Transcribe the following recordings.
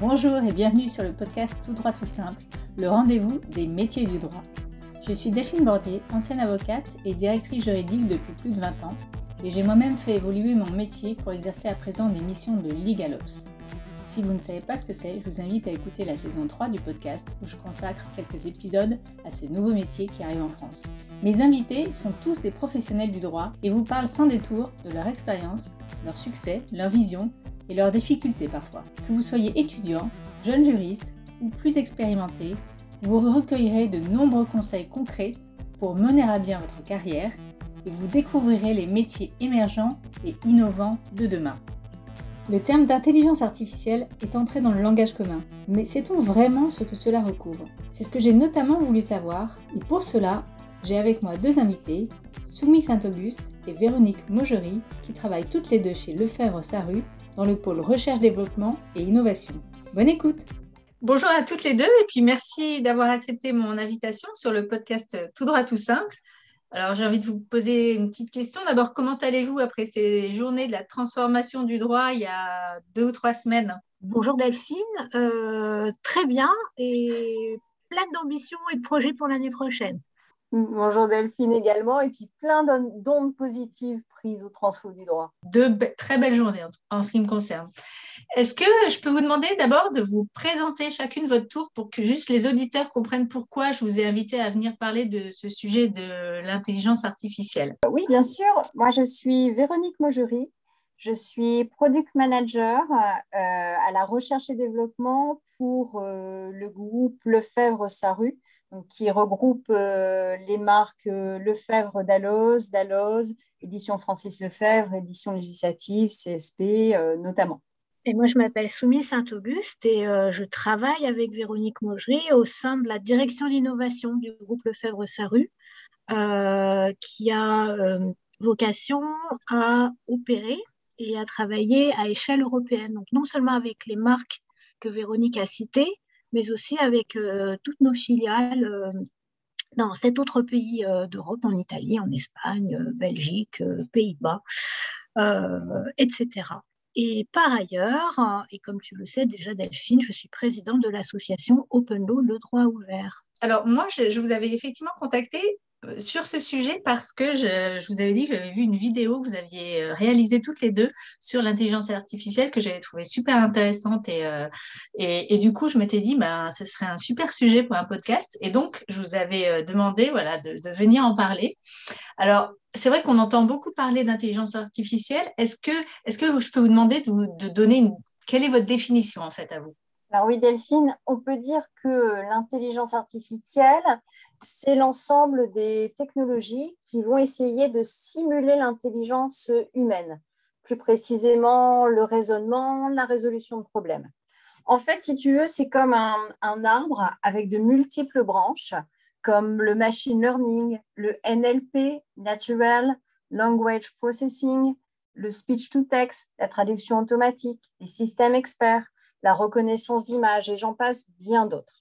Bonjour et bienvenue sur le podcast Tout droit tout simple, le rendez-vous des métiers du droit. Je suis Delphine Bordier, ancienne avocate et directrice juridique depuis plus de 20 ans, et j'ai moi-même fait évoluer mon métier pour exercer à présent des missions de LegalOps. Si vous ne savez pas ce que c'est, je vous invite à écouter la saison 3 du podcast où je consacre quelques épisodes à ce nouveau métier qui arrive en France. Mes invités sont tous des professionnels du droit et vous parlent sans détour de leur expérience, leur succès, leur vision et leurs difficultés parfois. Que vous soyez étudiant, jeune juriste ou plus expérimenté, vous recueillerez de nombreux conseils concrets pour mener à bien votre carrière et vous découvrirez les métiers émergents et innovants de demain. Le terme d'intelligence artificielle est entré dans le langage commun, mais sait-on vraiment ce que cela recouvre? C'est ce que j'ai notamment voulu savoir, et pour cela, j'ai avec moi deux invités, Soumi Saint-Auguste et Véronique Maugery, qui travaillent toutes les deux chez Lefebvre-Saru dans le pôle recherche-développement et innovation. Bonne écoute Bonjour à toutes les deux et puis merci d'avoir accepté mon invitation sur le podcast Tout droit tout simple. Alors, j'ai envie de vous poser une petite question. D'abord, comment allez-vous après ces journées de la transformation du droit il y a deux ou trois semaines? Bonjour Delphine, euh, très bien et plein d'ambition et de projets pour l'année prochaine. Bonjour Delphine également, et puis plein d'ondes positives prises au transfo du droit. Deux très belles journées en ce qui me concerne. Est-ce que je peux vous demander d'abord de vous présenter chacune votre tour pour que juste les auditeurs comprennent pourquoi je vous ai invité à venir parler de ce sujet de l'intelligence artificielle? Oui, bien sûr. Moi, je suis Véronique Maugery. Je suis product manager euh, à la recherche et développement pour euh, le groupe Lefebvre-Saru qui regroupe euh, les marques euh, Lefebvre d'Alloz, d'Alloz, édition Francis Lefebvre, édition législative, CSP euh, notamment. Et moi, je m'appelle Soumise Saint-Auguste et je travaille avec Véronique Maugery au sein de la direction d'innovation du groupe Lefebvre-Saru, qui a vocation à opérer et à travailler à échelle européenne. Donc, non seulement avec les marques que Véronique a citées, mais aussi avec euh, toutes nos filiales euh, dans sept autres pays euh, d'Europe, en Italie, en Espagne, Belgique, Pays-Bas, etc. Et par ailleurs, et comme tu le sais déjà Delphine, je suis présidente de l'association Open Law, le droit ouvert. Alors moi, je vous avais effectivement contacté sur ce sujet parce que je, vous avais dit que j'avais vu une vidéo que vous aviez euh, réalisée toutes les deux sur l'intelligence artificielle que j'avais trouvé super intéressante et, euh, du coup je m'étais dit bah, ce serait un super sujet pour un podcast et donc je vous avais demandé voilà, de, venir en parler. Alors c'est vrai qu'on entend beaucoup parler d'intelligence artificielle. Est-ce que, est que je peux vous demander de, de donner une, quelle est votre définition en fait à vous? Alors oui, Delphine, on peut dire que l'intelligence artificielle, c'est l'ensemble des technologies qui vont essayer de simuler l'intelligence humaine, plus précisément le raisonnement, la résolution de problèmes. En fait, si tu veux, c'est comme un, arbre avec de multiples branches, comme le machine learning, le NLP, Natural Language Processing, le speech-to-text, la traduction automatique, les systèmes experts, la reconnaissance d'images, et j'en passe bien d'autres.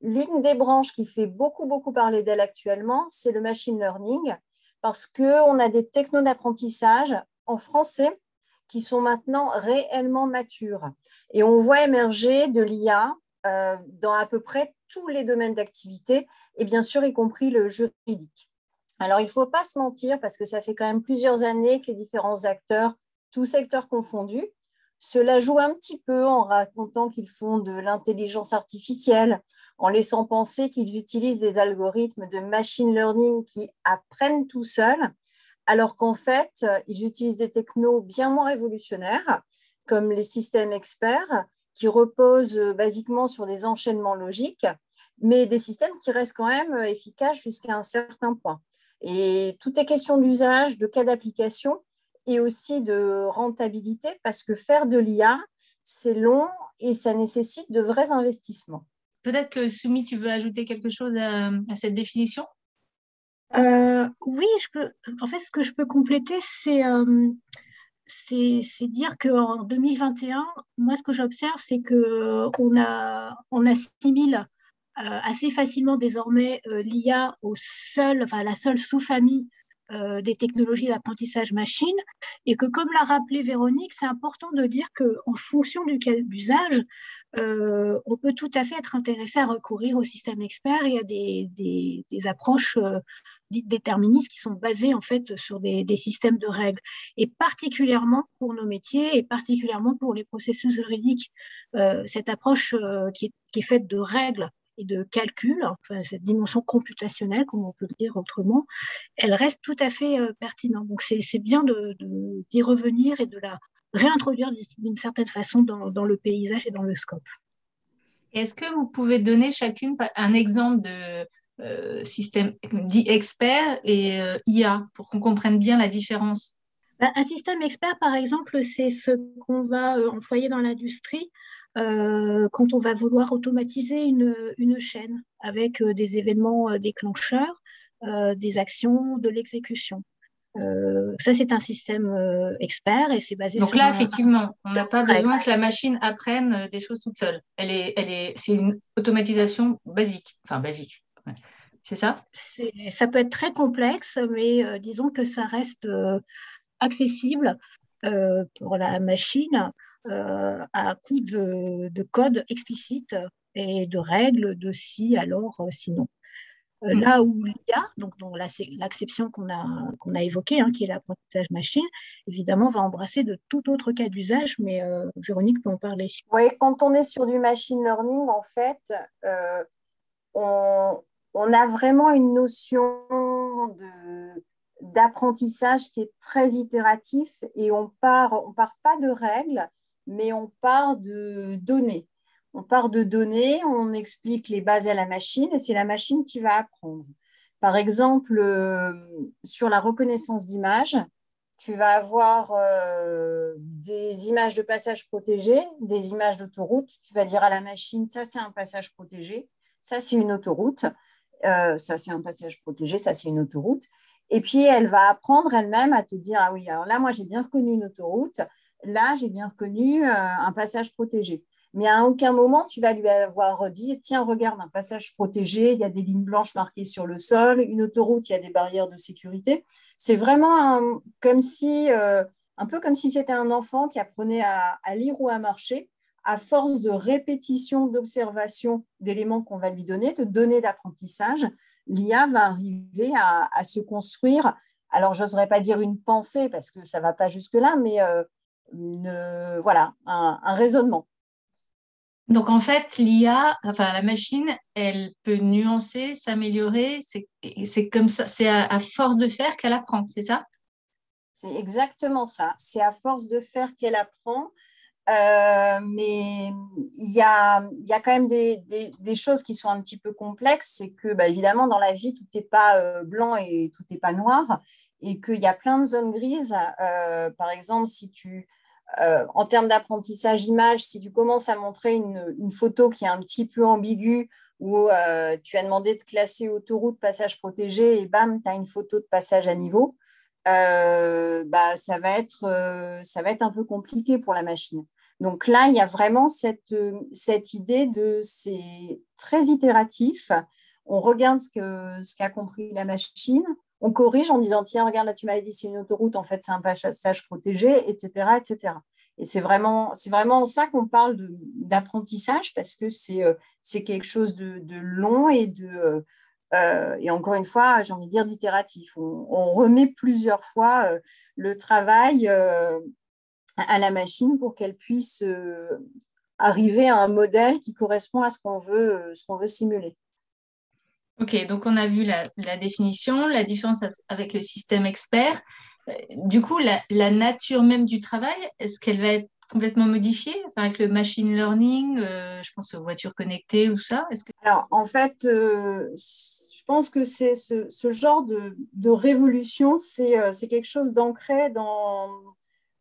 L'une des branches qui fait beaucoup, beaucoup parler d'elle actuellement, c'est le machine learning, parce qu'on a des technos d'apprentissage en français qui sont maintenant réellement matures. Et on voit émerger de l'IA euh, dans à peu près tous les domaines d'activité, et bien sûr, y compris le juridique. Alors, il ne faut pas se mentir, parce que ça fait quand même plusieurs années que les différents acteurs, tous secteurs confondus, cela joue un petit peu en racontant qu'ils font de l'intelligence artificielle, en laissant penser qu'ils utilisent des algorithmes de machine learning qui apprennent tout seuls, alors qu'en fait, ils utilisent des technos bien moins révolutionnaires, comme les systèmes experts, qui reposent basiquement sur des enchaînements logiques, mais des systèmes qui restent quand même efficaces jusqu'à un certain point. Et tout est question d'usage, de cas d'application, et aussi de rentabilité parce que faire de l'IA, c'est long et ça nécessite de vrais investissements. Peut-être que Soumi, tu veux ajouter quelque chose à, cette définition? Euh, Oui, je peux. En fait, ce que je peux compléter, c'est euh, c'est dire qu'en 2021, moi, ce que j'observe, c'est qu'on a, on assimile euh, assez facilement désormais l'IA au seul, enfin, la seule sous-famille euh, des technologies d'apprentissage machine et que, comme l'a rappelé Véronique, c'est important de dire qu'en fonction du cas d'usage, on peut tout à fait être intéressé à recourir au système expert et à des, des, approches dites déterministes qui sont basées en fait sur des, des, systèmes de règles. Et particulièrement pour nos métiers et particulièrement pour les processus juridiques, cette approche qui, est, faite de règles et de calcul, enfin, cette dimension computationnelle, comme on peut le dire autrement, elle reste tout à fait pertinente. Donc c'est bien d'y de, revenir et de la réintroduire d'une certaine façon dans, le paysage et dans le scope. Est-ce que vous pouvez donner chacune un exemple de euh, système dit expert et euh, IA pour qu'on comprenne bien la différence? Bah, Un système expert, par exemple, c'est ce qu'on va euh, employer dans l'industrie quand on va vouloir automatiser une, une chaîne avec des événements déclencheurs, des actions, de l'exécution. Euh, ça, c'est un système euh, expert et c'est basé Donc là, effectivement, on n'a pas besoin que la machine apprenne euh, des choses toute seule. Elle est, elle est, c'est une automatisation basique. Enfin, basique. C'est ça? Ça peut être très complexe, mais disons que ça reste accessible pour la machine à coup de, de, code explicite et de règles de si, alors, sinon. Euh, mm. Là où l'IA, donc, donc l'acception qu'on a, qu'on a évoquée, hein, qui est l'apprentissage machine, évidemment, va embrasser de tout autre cas d'usage, mais euh, Véronique peut en parler. Oui, quand on est sur du machine learning, en fait, euh, on, on, a vraiment une notion d'apprentissage qui est très itératif et on part, on part pas de règles, mais on part de données. On part de données, on explique les bases à la machine et c'est la machine qui va apprendre. Par exemple, euh, sur la reconnaissance d'images, tu vas avoir euh, des images de passage protégé, des images d'autoroute. Tu vas dire à la machine, ça c'est un passage protégé, ça c'est une autoroute, euh, ça c'est un passage protégé, ça c'est une autoroute. Et puis elle va apprendre elle-même à te dire, ah oui, alors là moi j'ai bien reconnu une autoroute, là j'ai bien reconnu un passage protégé mais à aucun moment tu vas lui avoir dit tiens, regarde un passage protégé, il y a des lignes blanches marquées sur le sol, une autoroute, il y a des barrières de sécurité. C'est vraiment comme si, euh, un peu comme si c'était un enfant qui apprenait à, lire ou à marcher. À force de répétition, d'observation d'éléments qu'on va lui donner, de données d'apprentissage, l'IA va arriver à, se construire. Alors, je n'oserais pas dire une pensée parce que ça ne va pas jusque-là, mais euh, voilà, un raisonnement. Donc en fait, l'IA, enfin la machine, elle peut nuancer, s'améliorer. C'est comme ça, c'est à, force de faire qu'elle apprend, c'est ça? C'est exactement ça. C'est à force de faire qu'elle apprend. Euh, mais il y a, y a, quand même des, des, choses qui sont un petit peu complexes. C'est que, bah, évidemment, dans la vie, tout n'est pas euh, blanc et tout n'est pas noir. Et qu'il y a plein de zones grises. Euh, par exemple, si tu euh, en termes d'apprentissage image, si tu commences à montrer une, photo qui est un petit peu ambiguë, où euh, tu as demandé de classer autoroute, passage protégé, et bam, tu as une photo de passage à niveau, euh, bah, ça, va être, ça va être un peu compliqué pour la machine. Donc là, il y a vraiment cette, cette idée de c'est très itératif. On regarde ce qu'a ce compris la machine, on corrige en disant tiens, regarde, là, tu m'avais dit c'est une autoroute, en fait, c'est un passage protégé, etc. etc. Et c'est vraiment, ça qu'on parle d'apprentissage parce que c'est, euh, quelque chose de, long et de. Euh, euh, et encore une fois, j'ai envie de dire d'itératif. On, remet plusieurs fois le travail à la machine pour qu'elle puisse arriver à un modèle qui correspond à ce qu'on veut, ce qu'on veut simuler. Ok, donc on a vu la, définition, la différence avec le système expert. Euh, du coup, la, nature même du travail, est-ce qu'elle va être complètement modifiée avec le machine learning euh, Je pense aux voitures connectées ou ça. Alors, en fait, euh, je pense que ce, genre de, révolution, c'est quelque chose d'ancré dans,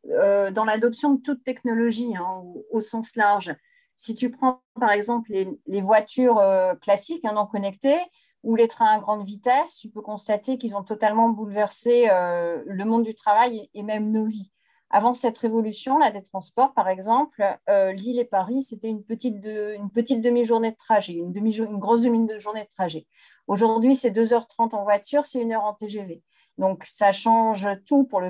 dans l'adoption de toute technologie hein, au, sens large. Si tu prends par exemple les, voitures classiques hein, non connectées, ou les trains à grande vitesse, tu peux constater qu'ils ont totalement bouleversé euh, le monde du travail et, même nos vies. Avant cette révolution, là, des transports, par exemple, euh, Lille et Paris, c'était une petite, petite demi-journée de trajet, une, une grosse demi-journée de trajet. Aujourd'hui, c'est 2h30 en voiture, c'est 1 heure en TGV. Donc, ça change tout pour le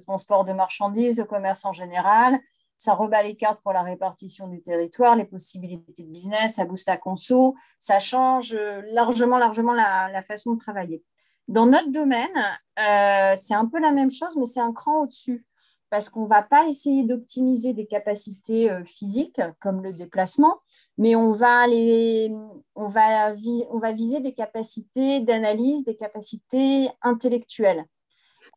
transport de marchandises, le commerce en général. Ça rebat les cartes pour la répartition du territoire, les possibilités de business, ça booste la conso, ça change largement, largement la, façon de travailler. Dans notre domaine, euh, c'est un peu la même chose, mais c'est un cran au-dessus parce qu'on ne va pas essayer d'optimiser des capacités euh, physiques comme le déplacement, mais on va, on va viser des capacités d'analyse, des capacités intellectuelles.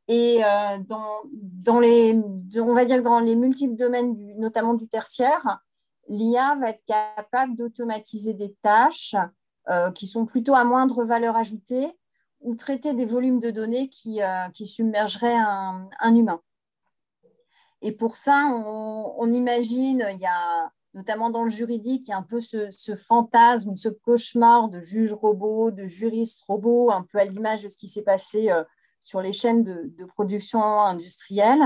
Et euh, dans, dans, les, on va dire dans les multiples domaines, notamment du tertiaire, l'IA va être capable d'automatiser des tâches euh, qui sont plutôt à moindre valeur ajoutée ou traiter des volumes de données qui, euh, qui submergeraient un, humain. Et pour ça, on, imagine, il y a notamment dans le juridique, il y a un peu ce, ce fantasme, ce cauchemar de juge robot, de juriste robot, un peu à l'image de ce qui s'est passé sur les chaînes de, production industrielle,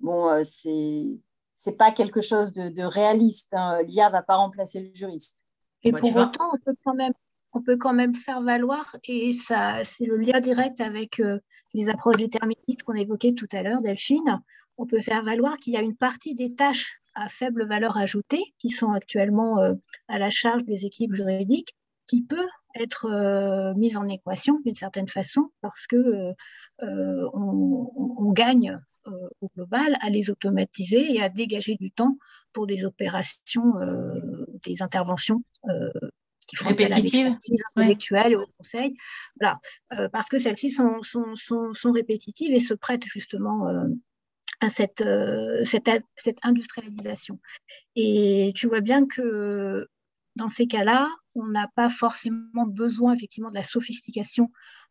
bon, euh, c'est c'est pas quelque chose de, réaliste. Hein. L'IA va pas remplacer le juriste. Et pour autant, on peut quand même on peut quand même faire valoir, et ça, c'est le lien direct avec euh, les approches déterministes qu'on évoquait tout à l'heure, Delphine. On peut faire valoir qu'il y a une partie des tâches à faible valeur ajoutée qui sont actuellement euh, à la charge des équipes juridiques qui peut être mise en équation d'une certaine façon parce que euh, on, gagne euh, au global à les automatiser et à dégager du temps pour des opérations, euh, des interventions qui font répétitives, intellectuelles et au conseil. Voilà, parce que celles-ci sont, sont, répétitives et se prêtent justement à cette, cette, cette, industrialisation. Et tu vois bien que dans ces cas-là, on n'a pas forcément besoin effectivement de la sophistication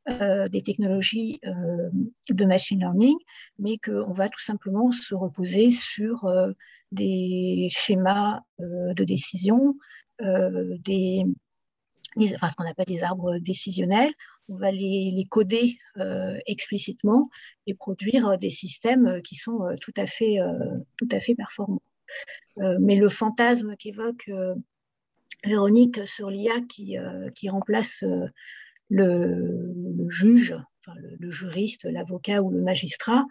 euh, des technologies euh, de machine learning, mais qu'on va tout simplement se reposer sur euh, des schémas de décision, des, enfin, ce qu'on appelle des arbres décisionnels. On va les, les coder explicitement et produire des systèmes qui sont tout à fait, tout à fait performants. mais le fantasme qu'évoque Véronique sur l'IA qui, qui remplace le, juge, le, juriste, l'avocat ou le magistrat,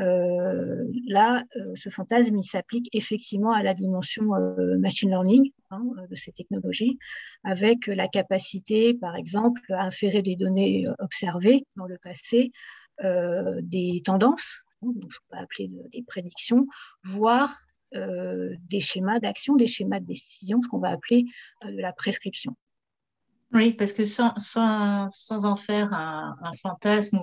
euh, là, euh, ce fantasme, il s'applique effectivement à la dimension euh, machine learning hein, de ces technologies, avec la capacité, par exemple, à inférer des données observées dans le passé, des tendances, hein, ce qu'on va appeler des prédictions, voire des schémas d'action, des schémas de décision, ce qu'on va appeler de la prescription. Oui, parce que sans, sans, sans en faire un, fantasme,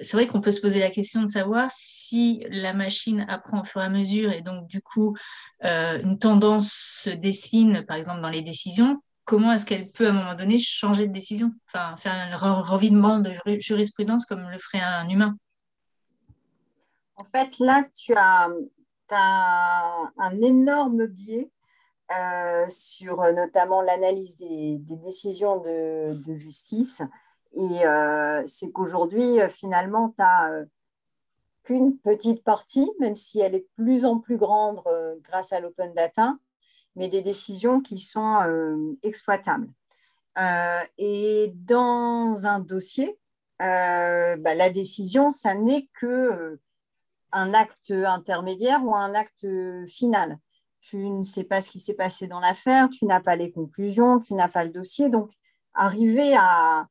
c'est vrai qu'on peut se poser la question de savoir si la machine apprend au fur et à mesure et donc du coup euh, une tendance se dessine, par exemple dans les décisions, comment est-ce qu'elle peut à un moment donné changer de décision, enfin faire un revidement de jurisprudence comme le ferait un humain. En fait, là, tu as, un énorme biais sur euh, notamment l'analyse des, décisions de, justice. Et euh, c'est qu'aujourd'hui, finalement, tu n'as qu'une petite partie, même si elle est de plus en plus grande grâce à l'open data, mais des décisions qui sont exploitables. et dans un dossier, bah, la décision, ça n'est que un acte intermédiaire ou un acte final tu ne sais pas ce qui s'est passé dans l'affaire, tu n'as pas les conclusions, tu n'as pas le dossier. Donc, arriver à,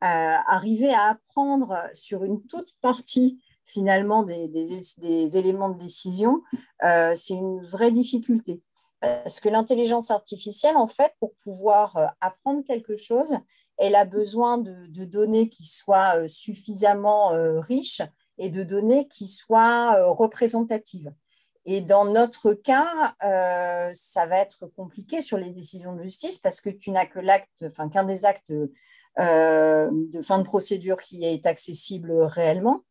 à apprendre sur une toute partie finalement des, éléments de décision, euh, c'est une vraie difficulté. Parce que l'intelligence artificielle, en fait, pour pouvoir euh, apprendre quelque chose, elle a besoin de, données qui soient euh, suffisamment riches et de données qui soient représentatives. Et dans notre cas, euh, ça va être compliqué sur les décisions de justice parce que tu n'as que l'acte, enfin qu'un des actes euh, de fin de procédure qui est accessible réellement.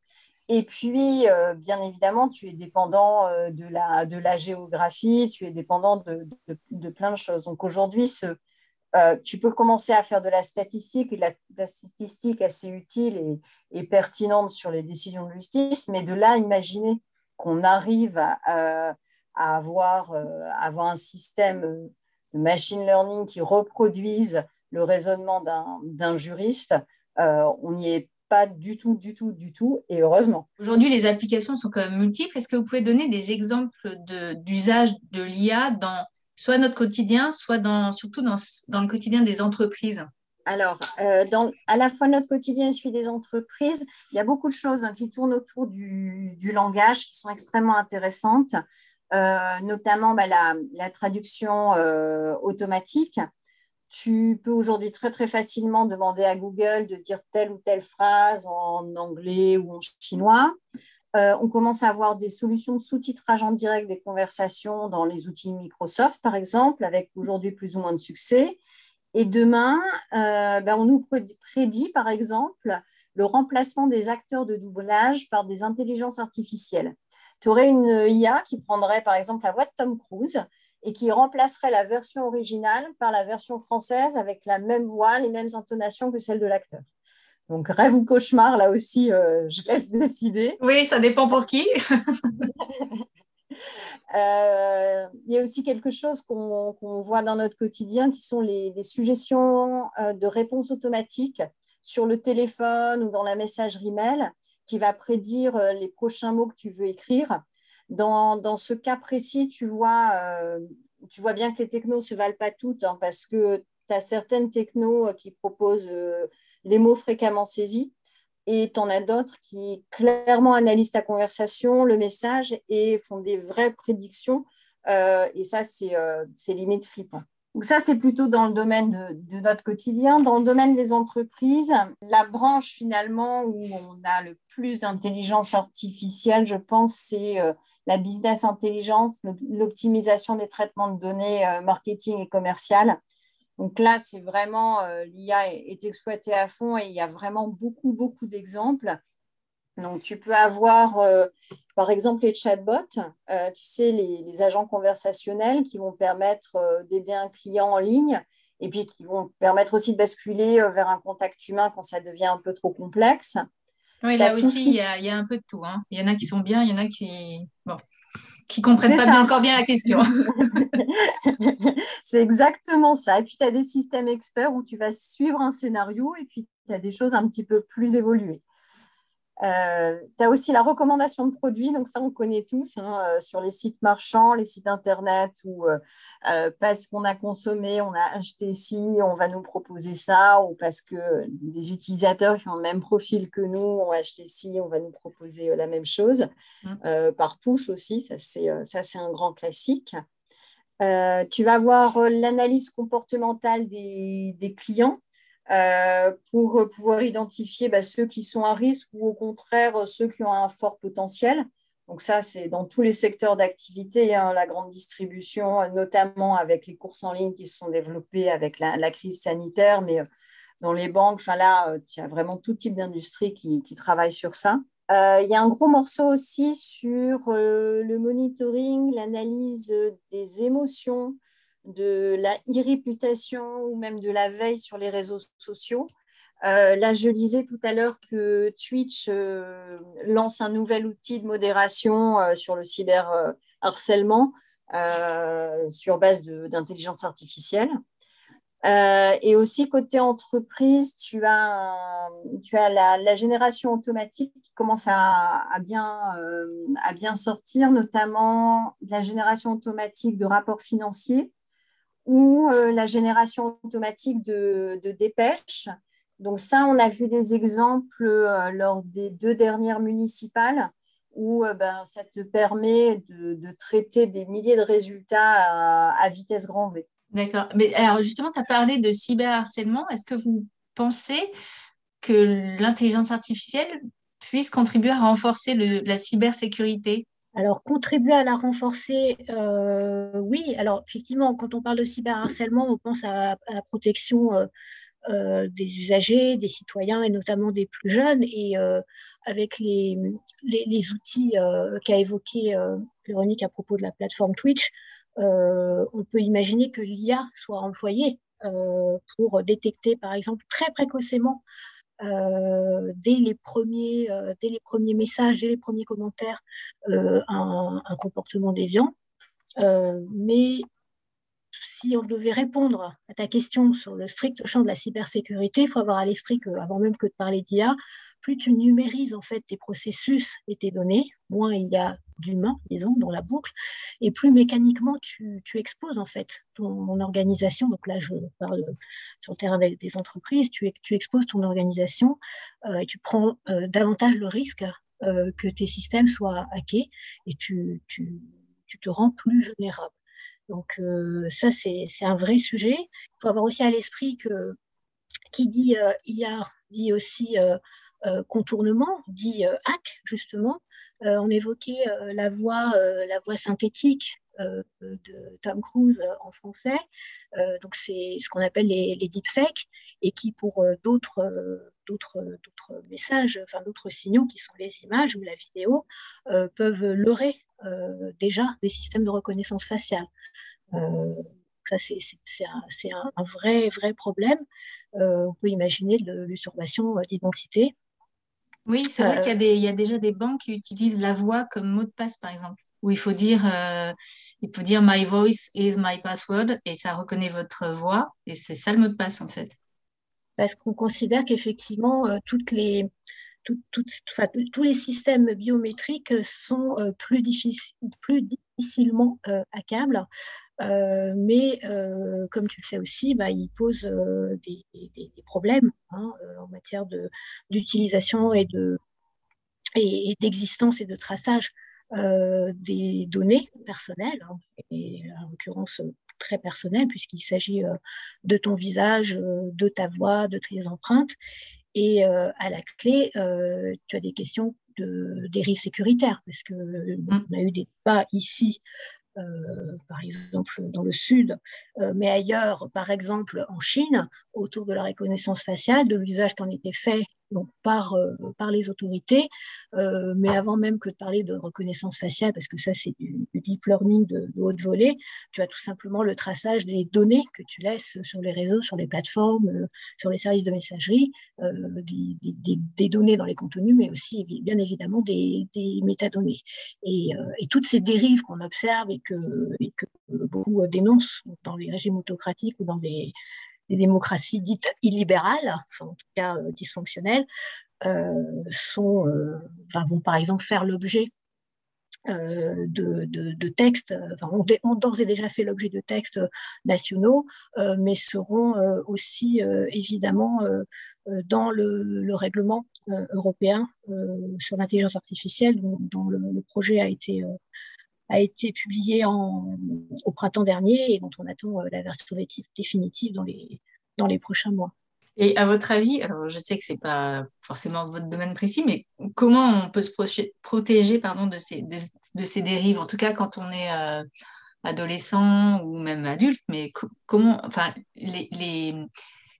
Et puis, euh, bien évidemment, tu es dépendant de, la, de la géographie, tu es dépendant de, de, plein de choses. Donc aujourd'hui, tu peux commencer à faire de la statistique, et la, la statistique assez utile et, et, pertinente sur les décisions de justice, mais de là, imaginer qu'on arrive à, avoir, euh, un système de machine learning qui reproduise le raisonnement d'un juriste, euh, on n'y est pas du tout, du tout, du tout, et heureusement. Aujourd'hui, les applications sont quand même multiples. Est-ce que vous pouvez donner des exemples d'usage de, l'IA dans soit notre quotidien, soit dans, surtout dans le quotidien des entreprises? Alors, euh, à la fois notre quotidien et celui des entreprises, il y a beaucoup de choses hein, qui tournent autour du, langage qui sont extrêmement intéressantes, euh, notamment bah, la, traduction euh, automatique. Tu peux aujourd'hui très très facilement demander à Google de dire telle ou telle phrase en anglais ou en chinois. On commence à avoir des solutions de sous-titrage en direct des conversations dans les outils Microsoft, par exemple, avec aujourd'hui plus ou moins de succès. Et demain, euh, ben, on nous prédit, par exemple, le remplacement des acteurs de doublage par des intelligences artificielles. Tu aurais une IA qui prendrait, par exemple, la voix de Tom Cruise et qui remplacerait la version originale par la version française avec la même voix, les mêmes intonations que celle de l'acteur. Donc, rêve ou cauchemar, là aussi, euh, je laisse décider. Oui, ça dépend pour qui. Euh, il y a aussi quelque chose qu'on voit dans notre quotidien qui sont les, suggestions euh, de réponses automatiques sur le téléphone ou dans la messagerie mail qui va prédire les prochains mots que tu veux écrire. Dans, ce cas précis, tu vois, euh, bien que les technos ne se valent pas toutes hein, parce que tu as certaines technos euh, qui proposent euh, les mots fréquemment saisis et tu en as d'autres qui clairement analysent ta conversation, le message et font des vraies prédictions. et ça, c'est limite flippant. Donc ça, c'est plutôt dans le domaine de, notre quotidien. Dans le domaine des entreprises, la branche finalement où on a le plus d'intelligence artificielle, je pense, c'est la business intelligence, l'optimisation des traitements de données euh, marketing et commercial. Donc là, c'est vraiment, euh, l'IA est, exploitée à fond et il y a vraiment beaucoup, beaucoup d'exemples. Donc, tu peux avoir, euh, par exemple, les chatbots, tu sais, les, agents conversationnels qui vont permettre d'aider un client en ligne et puis qui vont permettre aussi de basculer vers un contact humain quand ça devient un peu trop complexe. Oui, là aussi, il y, a, un peu de tout. Hein. Il y en a qui sont bien, il y en a qui bon, qui comprennent pas encore bien la question. c'est exactement ça. Et puis, tu as des systèmes experts où tu vas suivre un scénario et puis tu as des choses un petit peu plus évoluées. Euh, tu as aussi la recommandation de produits, donc ça on connaît tous hein, euh, sur les sites marchands, les sites internet où euh, parce qu'on a consommé, on a acheté ci, on va nous proposer ça, ou parce que des utilisateurs qui ont le même profil que nous ont acheté ci, on va nous proposer la même chose. Mmh. par push aussi, ça c'est un grand classique. tu vas voir l'analyse comportementale des, des clients. Euh, pour pouvoir identifier bah, ceux qui sont à risque ou au contraire ceux qui ont un fort potentiel. Donc ça, c'est dans tous les secteurs d'activité, hein, la grande distribution, notamment avec les courses en ligne qui se sont développées avec la, crise sanitaire, mais euh, dans les banques, enfin là, euh, il y a vraiment tout type d'industrie qui, travaille sur ça. il y a un gros morceau aussi sur le monitoring, l'analyse des émotions, de la e-réputation ou même de la veille sur les réseaux sociaux. Euh, là, je lisais tout à l'heure que Twitch euh, lance un nouvel outil de modération euh, sur le cyberharcèlement sur base d'intelligence artificielle. et aussi, côté entreprise, tu as, tu as la, génération automatique qui commence à, bien, à bien sortir, notamment la génération automatique de rapports financiers ou euh, la génération automatique de, dépêches. Donc ça, on a vu des exemples euh, lors des deux dernières municipales où euh, ben, ça te permet de, traiter des milliers de résultats à, vitesse grand V. D'accord. Mais alors justement, tu as parlé de cyberharcèlement. Est-ce que vous pensez que l'intelligence artificielle puisse contribuer à renforcer la cybersécurité? Alors, contribuer à la renforcer, euh, oui. Alors, effectivement, quand on parle de cyberharcèlement, on pense à, la protection euh, euh, des usagers, des citoyens et notamment des plus jeunes. Et avec les, les, outils qu'a évoqué Véronique à propos de la plateforme Twitch, on peut imaginer que l'IA soit employée pour détecter, par exemple, très précocement euh, dès, les premiers, euh, dès les premiers messages, dès les premiers commentaires, euh, un, comportement déviant. mais si on devait répondre à ta question sur le strict champ de la cybersécurité, il faut avoir à l'esprit qu'avant même que de parler d'IA, plus tu numérises en fait tes processus et tes données, moins il y a d'humains, disons, dans la boucle, et plus mécaniquement tu, exposes en fait ton, organisation. Donc là, je parle sur le terrain des, entreprises, tu, exposes ton organisation euh, et tu prends euh, davantage le risque euh, que tes systèmes soient hackés et tu, te rends plus vulnérable. Donc ça, c'est un vrai sujet. Il faut avoir aussi à l'esprit que qui dit IA dit aussi contournement, dit euh, hack, justement. Euh, on évoquait la voix, la voix synthétique de Tom Cruise en français. donc, c'est ce qu'on appelle les, les, deepfakes et qui, pour d'autres d'autres messages, enfin d'autres signaux qui sont les images ou la vidéo, peuvent leurrer déjà des systèmes de reconnaissance faciale. ça, c'est un, un, vrai, vrai problème. on peut imaginer de l'usurpation d'identité oui, c'est vrai qu'il y, a déjà des banques qui utilisent la voix comme mot de passe, par exemple, où il faut dire, euh, il faut dire My voice is my password et ça reconnaît votre voix et c'est ça le mot de passe en fait. Parce qu'on considère qu'effectivement, euh, toutes les, tous les systèmes biométriques sont euh, plus, plus difficilement hackables. Euh, mais euh, comme tu le sais aussi, bah, il pose euh, des, problèmes hein, en matière d'utilisation et de et, d'existence et de traçage des données personnelles, hein, et en l'occurrence très personnelles, puisqu'il s'agit de ton visage, de ta voix, de tes empreintes. Et à la clé, tu as des questions de dérive sécuritaire, parce qu'on mmh. a eu des débats ici euh, par exemple dans le sud, euh, mais ailleurs, par exemple en Chine, autour de la reconnaissance faciale, de l'usage qui en était fait euh, par les autorités. Euh, mais avant même que de parler de reconnaissance faciale, parce que ça, c'est du, deep learning de, haute volée, tu as tout simplement le traçage des données que tu laisses sur les réseaux, sur les plateformes, euh, sur les services de messagerie, des, données dans les contenus, mais aussi, bien évidemment, des, métadonnées. Et, et, toutes ces dérives qu'on observe et que, et que beaucoup dénoncent dans les régimes autocratiques ou dans les des démocraties dites illibérales, en tout cas euh, dysfonctionnelles, euh, euh, vont par exemple faire l'objet de, textes, ont, d'ores et déjà fait l'objet de textes nationaux, mais seront aussi évidemment dans le, règlement européen sur l'intelligence artificielle dont, le, projet a été publié en, au printemps dernier et dont on attend euh, la version définitive dans les, dans les prochains mois. Et à votre avis, alors je sais que ce n'est pas forcément votre domaine précis, mais comment on peut se protéger pardon, de, ces, de, ces dérives, en tout cas quand on est euh, adolescent ou même adulte, mais comment, enfin, les, les,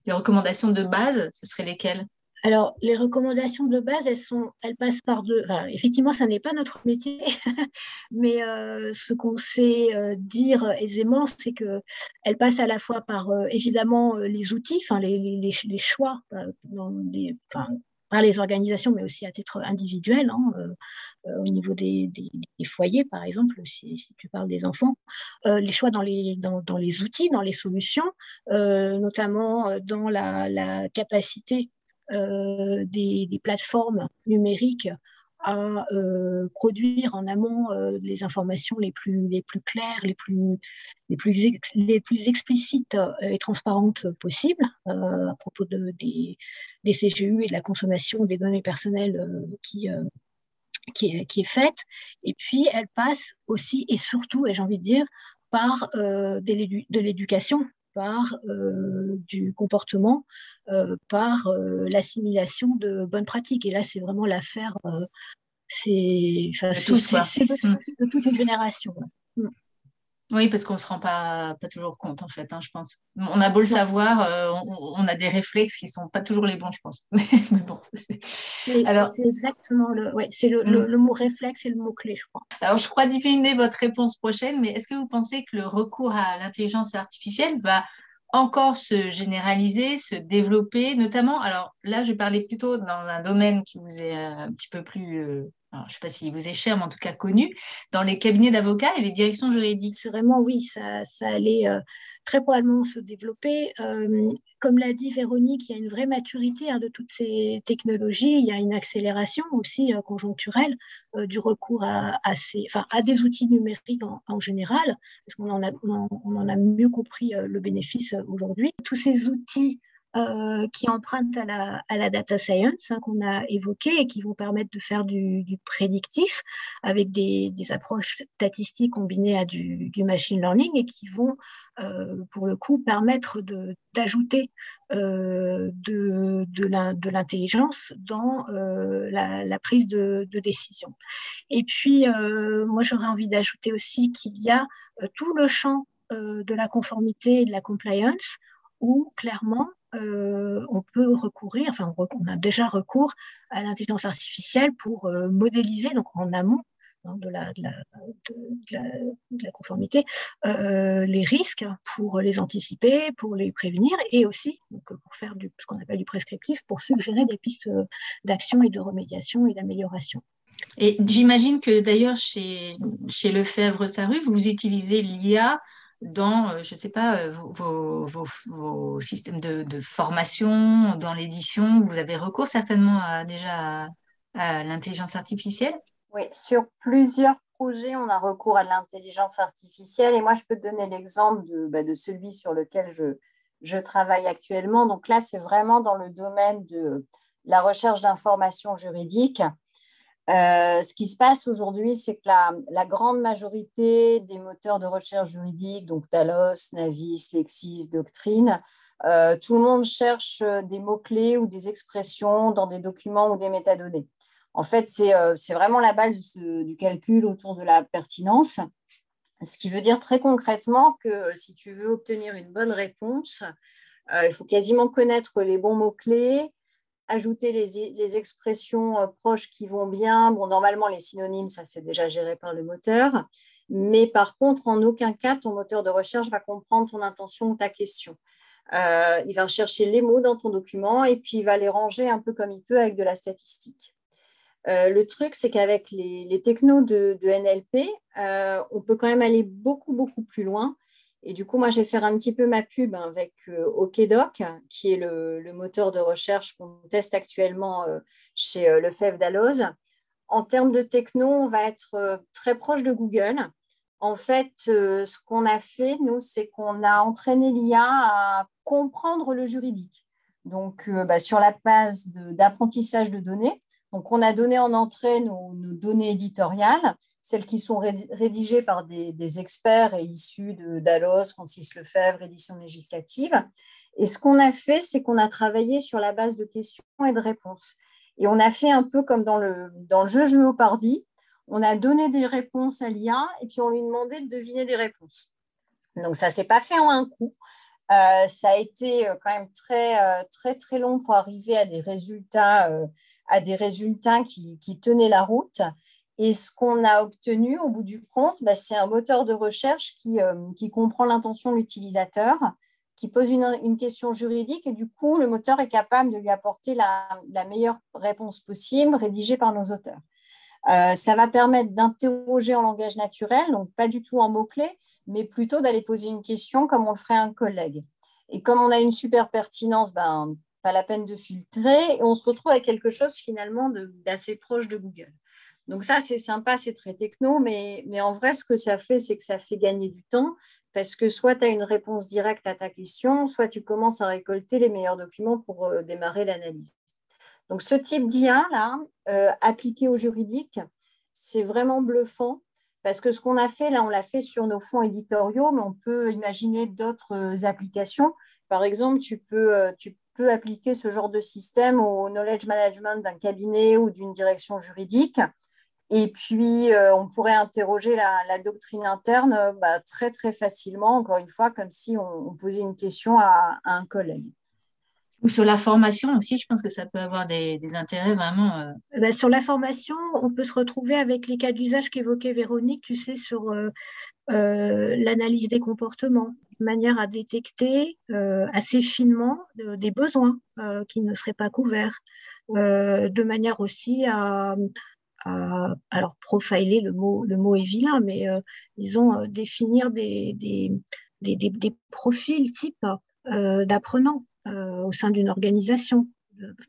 les recommandations de base, ce seraient lesquelles? Alors, les recommandations de base, elles, passent par deux. effectivement, ça n'est pas notre métier, mais euh, ce qu'on sait euh, dire aisément, c'est qu'elles passent à la fois par, euh, évidemment, les outils, les, choix par les organisations, mais aussi à titre individuel, hein, au niveau des, foyers, par exemple, si, tu parles des enfants, les choix dans les, dans, les outils, dans les solutions, notamment dans la capacité euh, des, plateformes numériques à euh, produire en amont euh, les informations les plus, claires, les plus, explicites et transparentes possibles à propos de, des, CGU et de la consommation des données personnelles qui, qui, est, qui, est, faite. Et puis, elle passe aussi et surtout, et j'ai envie de dire, par de l'éducation par euh, du comportement, euh, par euh, l'assimilation de bonnes pratiques. Et là, c'est vraiment l'affaire, c'est de toute une génération. Oui, parce qu'on ne se rend pas, pas toujours compte, en fait, hein, je pense. On a beau le savoir, on, a des réflexes qui ne sont pas toujours les bons, je pense. Mais bon, Alors, c'est exactement le, ouais, c'est le, le, mm. mot réflexe et le mot-clé, je crois. Alors, je crois diviner votre réponse prochaine, mais est-ce que vous pensez que le recours à l'intelligence artificielle va encore se généraliser, se développer, notamment, alors là, je parlais plutôt dans un domaine qui vous est un petit peu plus je ne sais pas s'il vous est cher, mais en tout cas connu, dans les cabinets d'avocats et les directions juridiques. Vraiment, oui, ça, allait très probablement se développer. comme l'a dit Véronique, il y a une vraie maturité hein, de toutes ces technologies. Il y a une accélération aussi conjoncturelle du recours à, ces, enfin, à, des outils numériques en, général, parce qu'on en, on en a mieux compris le bénéfice aujourd'hui. Tous ces outils euh, qui empruntent à la, data science hein, qu'on a évoqué et qui vont permettre de faire du, prédictif avec des, approches statistiques combinées à du, machine learning et qui vont, euh, pour le coup, permettre d'ajouter euh, de, l'intelligence dans la, prise de, décision. Et puis, moi, j'aurais envie d'ajouter aussi qu'il y a tout le champ de la conformité et de la compliance où clairement euh, on peut recourir, enfin on, a déjà recours à l'intelligence artificielle pour euh, modéliser, donc en amont hein, de, la, conformité, euh, les risques pour les anticiper, pour les prévenir et aussi pour faire ce qu'on appelle du prescriptif, pour suggérer des pistes d'action et de remédiation et d'amélioration. Et j'imagine que d'ailleurs chez, chez Lefebvre-Saru, vous utilisez l'IA dans, euh, je ne sais pas, euh, vos, vos, systèmes de, formation, dans l'édition, vous avez recours certainement à, déjà à, l'intelligence artificielle? Oui, sur plusieurs projets, on a recours à l'intelligence artificielle. Et moi, je peux te donner l'exemple de, bah, de celui sur lequel je, je travaille actuellement. Donc là, c'est vraiment dans le domaine de la recherche d'informations juridiques. Euh, ce qui se passe aujourd'hui, c'est que la, grande majorité des moteurs de recherche juridique, donc Talos, Navis, Lexis, Doctrine, euh, tout le monde cherche euh, des mots-clés ou des expressions dans des documents ou des métadonnées. En fait, c'est vraiment la base du calcul autour de la pertinence. Ce qui veut dire très concrètement que si tu veux obtenir une bonne réponse, il faut quasiment connaître les bons mots-clés, ajouter les, expressions euh, proches qui vont bien. Bon, normalement, les synonymes, ça c'est déjà géré par le moteur. Mais par contre, en aucun cas, ton moteur de recherche va comprendre ton intention ou ta question. Euh, il va rechercher les mots dans ton document et puis il va les ranger un peu comme il peut avec de la statistique. Euh, le truc, c'est qu'avec les, technos de, NLP, on peut quand même aller beaucoup, beaucoup plus loin et du coup, moi, je vais faire un petit peu ma pub avec euh, OKDoc, qui est le, moteur de recherche qu'on teste actuellement euh, chez euh, Lefebvre Dalloz. En termes de techno, on va être très proche de Google. En fait, ce qu'on a fait, nous, c'est qu'on a entraîné l'IA à comprendre le juridique. Donc, bah, sur la base d'apprentissage de, données, donc on a donné en entrée nos données éditoriales celles qui sont rédigées par des, experts et issues de Dallos, Francis Lefebvre, édition législative. Et ce qu'on a fait, c'est qu'on a travaillé sur la base de questions et de réponses. Et on a fait un peu comme dans le, dans le jeu Jeopardy, on a donné des réponses à l'IA et puis on lui demandait de deviner des réponses. Donc ça ne s'est pas fait en un coup. Euh, ça a été euh, quand même très, euh, très, très long pour arriver à des résultats, à des résultats qui, qui tenaient la route. Et ce qu'on a obtenu au bout du compte, bah, c'est un moteur de recherche qui, euh, qui comprend l'intention de l'utilisateur, qui pose une, question juridique et du coup, le moteur est capable de lui apporter la, meilleure réponse possible rédigée par nos auteurs. Euh, ça va permettre d'interroger en langage naturel, donc pas du tout en mots-clés, mais plutôt d'aller poser une question comme on le ferait un collègue. Et comme on a une super pertinence, ben, pas la peine de filtrer, et on se retrouve avec quelque chose finalement d'assez proche de Google. Donc ça, c'est sympa, c'est très techno, mais, en vrai, ce que ça fait, c'est que ça fait gagner du temps parce que soit tu as une réponse directe à ta question, soit tu commences à récolter les meilleurs documents pour euh, démarrer l'analyse. Donc ce type d'IA, là, euh, appliqué au juridique, c'est vraiment bluffant parce que ce qu'on a fait, là, on l'a fait sur nos fonds éditoriaux, mais on peut imaginer d'autres euh, applications. Par exemple, tu peux, tu peux appliquer ce genre de système au knowledge management d'un cabinet ou d'une direction juridique. Et puis, euh, on pourrait interroger la, doctrine interne euh, bah, très, très facilement, encore une fois, comme si on, posait une question à, un collègue. Ou sur la formation aussi, je pense que ça peut avoir des, intérêts vraiment. Euh, eh ben, sur la formation, on peut se retrouver avec les cas d'usage qu'évoquait Véronique, tu sais, sur l'analyse des comportements, de manière à détecter assez finement des besoins qui ne seraient pas couverts, de manière aussi à alors profiler, le mot, le mot est vilain, mais disons définir des, des, des, des profils types d'apprenants au sein d'une organisation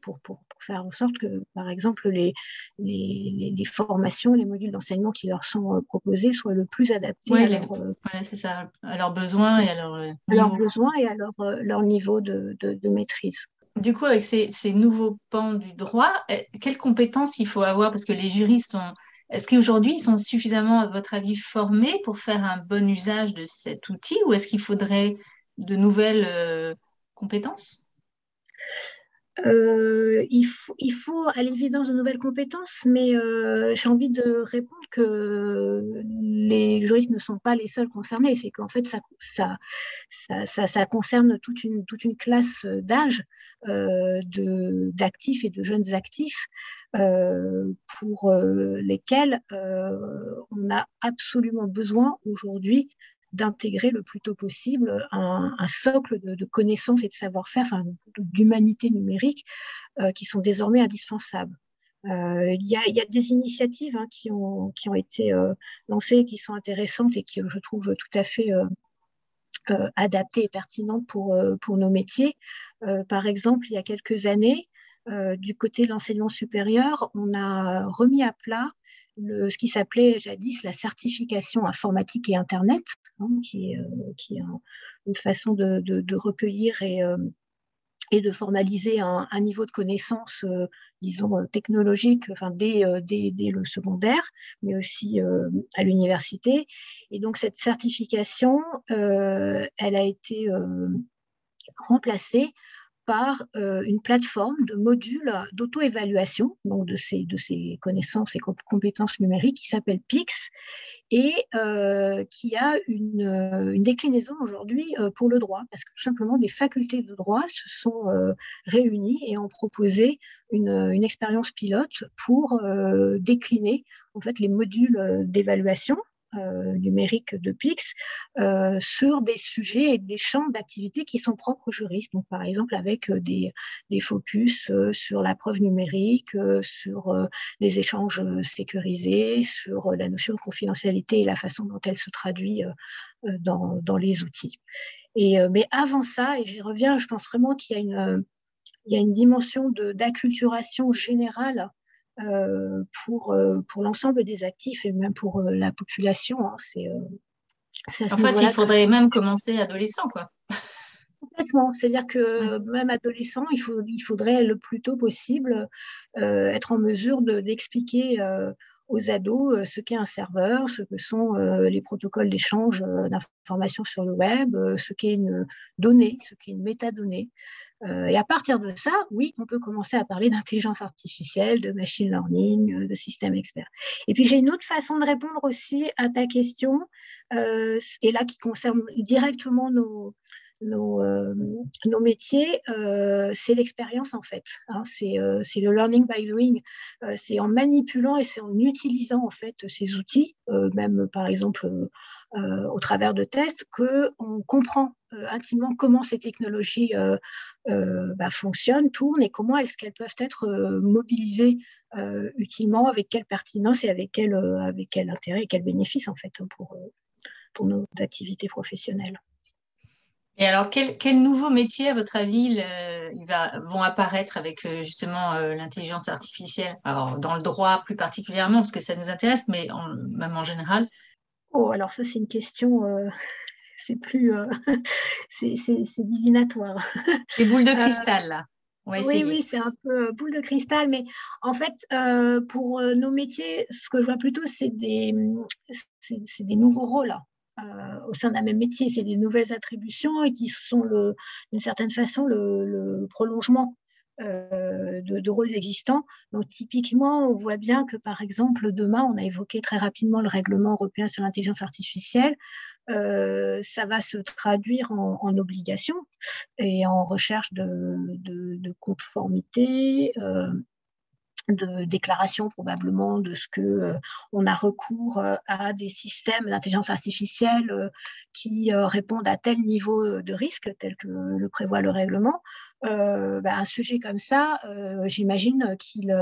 pour, pour, faire en sorte que, par exemple, les, les, les formations, les modules d'enseignement qui leur sont euh, proposés soient le plus adaptés à, leur, euh, ça, à, leurs besoins et à leur, euh, leurs besoins et à leur, leur niveau de, de, maîtrise. Du coup, avec ces, nouveaux pans du droit, quelles compétences il faut avoir? Parce que les juristes sont... Est-ce qu'aujourd'hui, ils sont suffisamment, à votre avis, formés pour faire un bon usage de cet outil ou est-ce qu'il faudrait de nouvelles compétences? Euh, il, faut, il, faut, à l'évidence de nouvelles compétences, mais euh, j'ai envie de répondre que les juristes ne sont pas les seuls concernés. C'est qu'en fait, ça, ça, ça, ça, concerne toute une, toute une classe d'âge euh, d'actifs et de jeunes actifs euh, pour lesquels on a absolument besoin aujourd'hui d'intégrer le plus tôt possible un, socle de, connaissances et de savoir-faire, d'humanité numérique, euh, qui sont désormais indispensables. Euh, il y, y, a des initiatives hein, qui, ont, qui ont été euh, lancées, qui sont intéressantes et qui, je trouve, tout à fait adaptées et pertinentes pour, pour nos métiers. par exemple, il y a quelques années, du côté de l'enseignement supérieur, on a remis à plat ce qui s'appelait jadis la certification informatique et Internet, hein, qui est, euh, une façon de, recueillir et, euh, et, de formaliser un, niveau de connaissance, euh, disons, technologique, enfin, dès, le secondaire, mais aussi à l'université. Et donc, cette certification, elle a été remplacée par euh, une plateforme de modules d'auto-évaluation, donc de ces, de ces connaissances et compétences numériques qui s'appelle PIX et euh, qui a une, euh, déclinaison aujourd'hui pour le droit, parce que tout simplement des facultés de droit se sont réunies et ont proposé une, une expérience pilote pour décliner en fait les modules d'évaluation numérique de PIX euh, sur des sujets et des champs d'activité qui sont propres aux juristes. Donc, par exemple, avec euh, des, des focus sur la preuve numérique, sur les échanges sécurisés, sur la notion de confidentialité et la façon dont elle se traduit dans, dans les outils. Et, mais avant ça, et j'y reviens, je pense vraiment qu'il y a une, il y a une dimension d'acculturation générale euh, pour, euh, pour l'ensemble des actifs et même pour euh, la population. Hein, c'est, en fait, il faudrait même commencer adolescent, quoi. Complètement. C'est-à-dire que même adolescent, il, faut, il faudrait le plus tôt possible être en mesure d'expliquer aux ados ce qu'est un serveur, ce que sont les protocoles d'échange d'informations sur le web, ce qu'est une donnée, ce qu'est une métadonnée. Euh, et à partir de ça, oui, on peut commencer à parler d'intelligence artificielle, de machine learning, euh, de système expert. Et puis j'ai une autre façon de répondre aussi à ta question, euh, et là qui concerne directement nos, nos, métiers, c'est l'expérience en fait. Hein. c'est le learning by doing. c'est en manipulant et c'est en utilisant en fait ces outils, même par exemple au travers de tests, qu'on comprend intimement comment ces technologies bah, fonctionnent, tournent et comment est-ce qu'elles peuvent être mobilisées utilement, avec quelle pertinence et avec quel, avec quel intérêt et quel bénéfice en fait hein, pour, pour nos activités professionnelles. Et alors, quels quel nouveaux métiers, à votre avis, vont apparaître avec justement l'intelligence artificielle? Alors, dans le droit plus particulièrement, parce que ça nous intéresse, mais même en général Oh, alors ça, c'est une question c'est plus, euh, c'est divinatoire. Les boules de euh, cristal, là. oui, oui, c'est un peu euh, boule de cristal, mais en fait, pour nos métiers, ce que je vois plutôt, c'est des, des nouveaux rôles. au sein d'un même métier, c'est des nouvelles attributions et qui sont d'une certaine façon le, le prolongement euh, de, rôles existants. Donc typiquement, on voit bien que par exemple, demain, on a évoqué très rapidement le règlement européen sur l'intelligence artificielle. Euh, ça va se traduire en, obligation et en recherche de, conformité. Euh, de déclaration probablement de ce que euh, on a recours euh, à des systèmes d'intelligence artificielle euh, qui répondent à tel niveau de risque tel que le prévoit le règlement. Bah, un sujet comme ça, j'imagine qu'il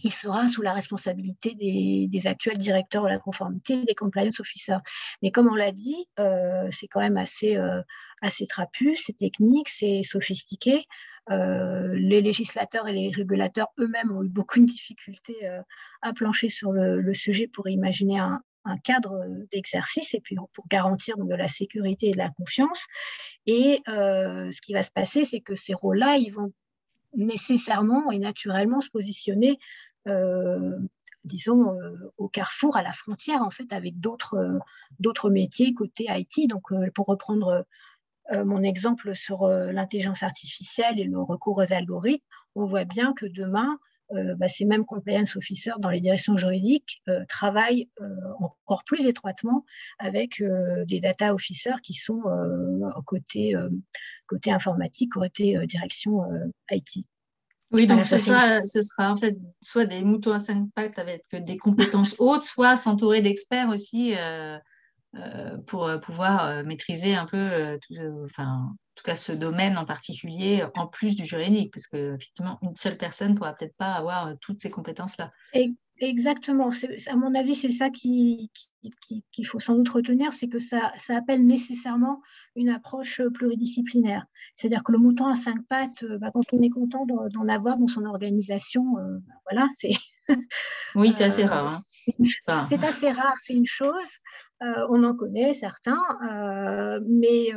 qui sera sous la responsabilité des, actuels directeurs de la conformité, des compliance officers. Mais comme on l'a dit, euh, c'est quand même assez, euh, assez trapu, c'est technique, c'est sophistiqué. Euh, les législateurs et les régulateurs eux-mêmes ont eu beaucoup de difficultés à plancher sur le, sujet pour imaginer un, cadre d'exercice et puis pour garantir de la sécurité et de la confiance. Et ce qui va se passer, c'est que ces rôles-là, ils vont nécessairement et naturellement se positionner disons, euh, au carrefour, à la frontière, en fait, avec d'autres d'autres métiers côté IT. Donc, euh, pour reprendre mon exemple sur l'intelligence artificielle et le recours aux algorithmes, on voit bien que demain, bah, ces mêmes compliance officers dans les directions juridiques travaillent encore plus étroitement avec des data officers qui sont côté informatique, côté direction IT. Oui, donc ce sera, ce sera en fait soit des moutons à cinq pattes avec des compétences hautes, soit s'entourer d'experts aussi euh, euh, pour euh, pouvoir maîtriser un peu, enfin, en tout cas ce domaine en particulier, en plus du juridique, parce que effectivement, une seule personne ne pourra peut-être pas avoir toutes ces compétences-là. Exactement. À mon avis, c'est ça qu'il faut sans doute retenir, c'est que ça, ça, appelle nécessairement une approche euh, pluridisciplinaire. C'est-à-dire que le mouton à cinq pattes, euh, bah, quand on est content d'en avoir dans son organisation, euh, voilà, c'est. Oui, c'est assez rare. Hein. C'est assez rare, c'est une chose. on en connaît certains, mais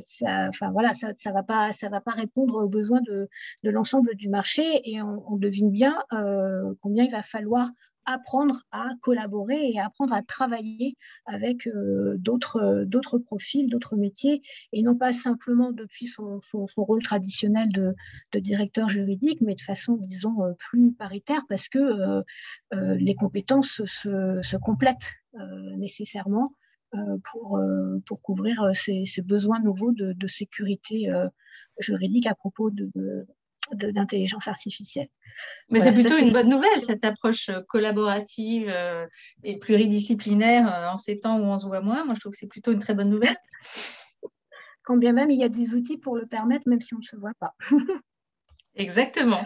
ça, enfin voilà, ça, ça va pas, ça va pas répondre aux besoins de, de l'ensemble du marché, et on, on devine bien combien il va falloir apprendre à collaborer et apprendre à travailler avec euh, d'autres, d'autres profils, d'autres métiers, et non pas simplement depuis son, son, rôle traditionnel de, de, directeur juridique, mais de façon, disons, euh, plus paritaire, parce que euh, les compétences se, complètent nécessairement pour, pour couvrir ces, besoins nouveaux de sécurité juridique à propos de, d'intelligence artificielle. Mais c'est plutôt une bonne nouvelle, cette approche euh, collaborative euh, et pluridisciplinaire euh, en ces temps où on se voit moins. Moi, je trouve que c'est plutôt une très bonne nouvelle. Quand bien même il y a des outils pour le permettre, même si on ne se voit pas. Exactement.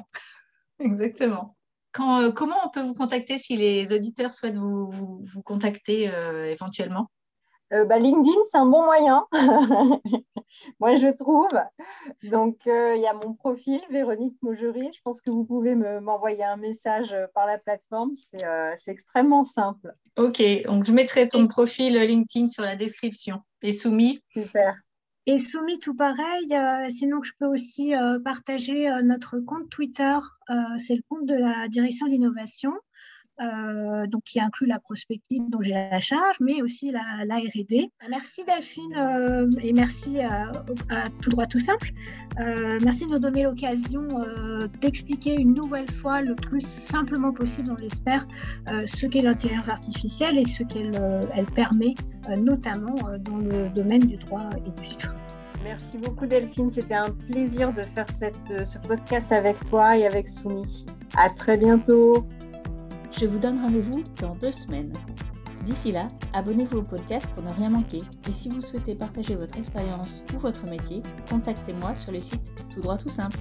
Exactement. Quand, comment on peut vous contacter si les auditeurs souhaitent vous, vous, contacter éventuellement? Bah, LinkedIn, c'est un bon moyen. moi, je trouve. Donc, euh, il y a mon profil, Véronique Maugerie. Je pense que vous pouvez m'envoyer un message euh, par la plateforme. Euh, c'est extrêmement simple. Ok, donc je mettrai ton profil LinkedIn sur la description. Et soumis Super. Et soumis tout pareil. sinon, je peux aussi partager notre compte Twitter. c'est le compte de la direction de l'innovation. Euh, donc qui inclut la prospective dont j'ai la charge, mais aussi la, R&D. Merci Delphine euh, et merci à, Tout droit tout simple. Euh, merci de nous donner l'occasion d'expliquer une nouvelle fois le plus simplement possible, on l'espère, ce qu'est l'intelligence artificielle et ce qu'elle elle permet, notamment dans le domaine du droit et du chiffre. Merci beaucoup Delphine, c'était un plaisir de faire ce podcast avec toi et avec Soumi. À très bientôt. Je vous donne rendez-vous dans deux semaines. D'ici là, abonnez-vous au podcast pour ne rien manquer. Et si vous souhaitez partager votre expérience ou votre métier, contactez-moi sur le site Tout droit tout simple.